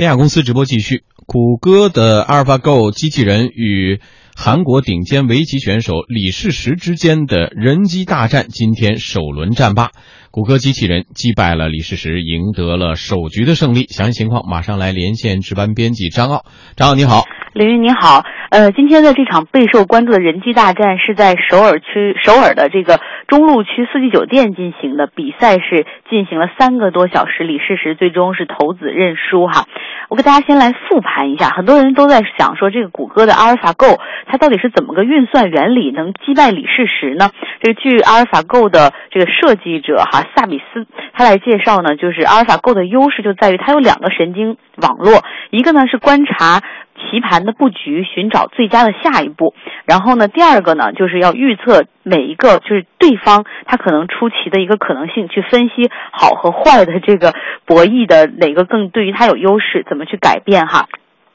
天下公司直播继续，谷歌的阿尔法 Go 机器人与韩国顶尖围棋选手李世石之间的人机大战，今天首轮战罢，谷歌机器人击败了李世石，赢得了首局的胜利。详细情况马上来连线值班编辑张傲，张傲你好，林云你好。呃，今天的这场备受关注的人机大战是在首尔区首尔的这个中路区四季酒店进行的，比赛是进行了三个多小时，李世石最终是投子认输哈。我给大家先来复盘一下，很多人都在想说，这个谷歌的阿尔法 Go 它到底是怎么个运算原理能击败李世石呢？这个据阿尔法 Go 的这个设计者哈萨比斯他来介绍呢，就是阿尔法 Go 的优势就在于它有两个神经网络，一个呢是观察。棋盘的布局，寻找最佳的下一步。然后呢，第二个呢，就是要预测每一个就是对方他可能出棋的一个可能性，去分析好和坏的这个博弈的哪个更对于他有优势，怎么去改变哈。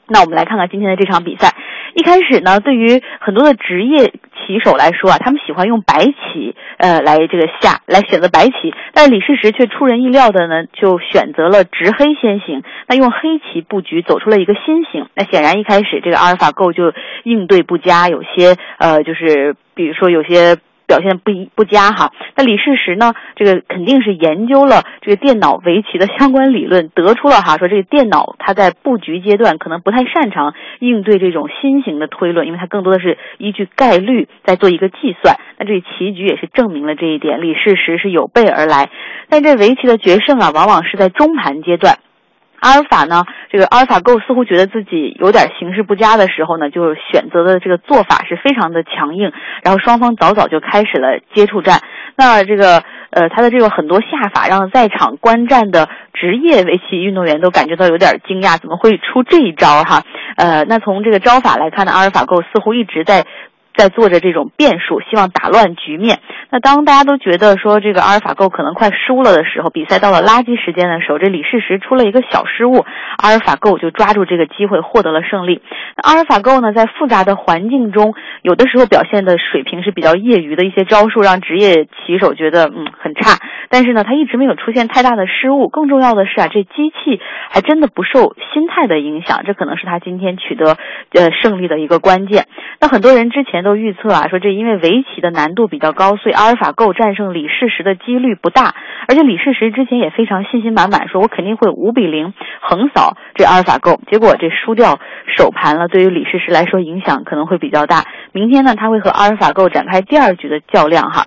那我们来看看今天的这场比赛。一开始呢，对于很多的职业棋手来说啊，他们喜欢用白棋，呃，来这个下，来选择白棋。但李世石却出人意料的呢，就选择了执黑先行，那用黑棋布局走出了一个新型。那显然一开始这个阿尔法 Go 就应对不佳，有些呃，就是比如说有些。表现不一不佳哈，那李世石呢？这个肯定是研究了这个电脑围棋的相关理论，得出了哈说这个电脑它在布局阶段可能不太擅长应对这种新型的推论，因为它更多的是依据概率在做一个计算。那这棋局也是证明了这一点，李世石是有备而来。但这围棋的决胜啊，往往是在中盘阶段。阿尔法呢？这个阿尔法 Go 似乎觉得自己有点形势不佳的时候呢，就选择的这个做法是非常的强硬，然后双方早早就开始了接触战。那这个呃，他的这个很多下法让在场观战的职业围棋运动员都感觉到有点惊讶，怎么会出这一招哈？呃，那从这个招法来看呢，阿尔法 Go 似乎一直在。在做着这种变数，希望打乱局面。那当大家都觉得说这个阿尔法 Go 可能快输了的时候，比赛到了垃圾时间的时候，这李世石出了一个小失误，阿尔法 Go 就抓住这个机会获得了胜利。那阿尔法 Go 呢，在复杂的环境中，有的时候表现的水平是比较业余的一些招数，让职业棋手觉得嗯很差。但是呢，他一直没有出现太大的失误。更重要的是啊，这机器还真的不受心态的影响，这可能是他今天取得呃胜利的一个关键。那很多人之前。都预测啊，说这因为围棋的难度比较高，所以阿尔法 Go 战胜李世石的几率不大。而且李世石之前也非常信心满满，说我肯定会五比零横扫这阿尔法 Go。结果这输掉首盘了，对于李世石来说影响可能会比较大。明天呢，他会和阿尔法 Go 展开第二局的较量哈。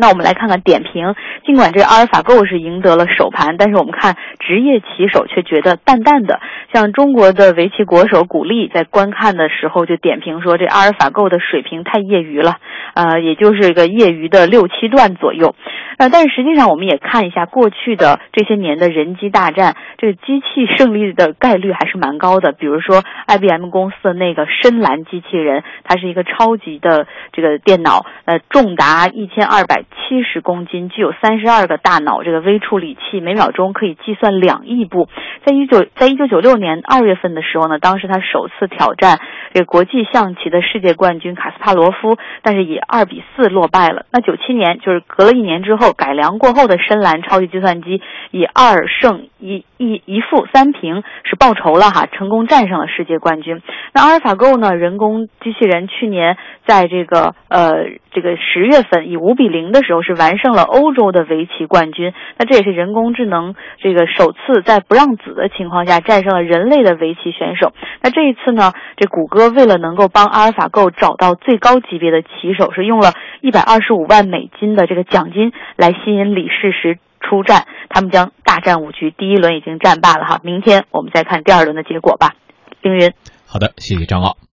那我们来看看点评。尽管这阿尔法狗是赢得了首盘，但是我们看职业棋手却觉得淡淡的。像中国的围棋国手古力在观看的时候就点评说，这阿尔法狗的水平太业余了，呃，也就是一个业余的六七段左右。呃，但是实际上我们也看一下过去的这些年的人机大战，这个机器胜利的概率还是蛮高的。比如说 IBM 公司的那个深蓝机器人，它是一个超级的这个电脑，呃，重达一千二百。七十公斤，具有三十二个大脑，这个微处理器每秒钟可以计算两亿步。在一九在一九九六年二月份的时候呢，当时他首次挑战这个国际象棋的世界冠军卡斯帕罗夫，但是以二比四落败了。那九七年就是隔了一年之后改良过后的深蓝超级计算机以二胜一一一负三平是报仇了哈，成功战胜了世界冠军。那阿尔法 Go 呢，人工机器人去年在这个呃这个十月份以五比零的时候是完胜了欧洲的围棋冠军。那这也是人工智能这个首次在不让子。的情况下战胜了人类的围棋选手。那这一次呢？这谷歌为了能够帮阿尔法 Go 找到最高级别的棋手，是用了一百二十五万美金的这个奖金来吸引李世石出战。他们将大战五局，第一轮已经战罢了哈。明天我们再看第二轮的结果吧。凌云，好的，谢谢张奥。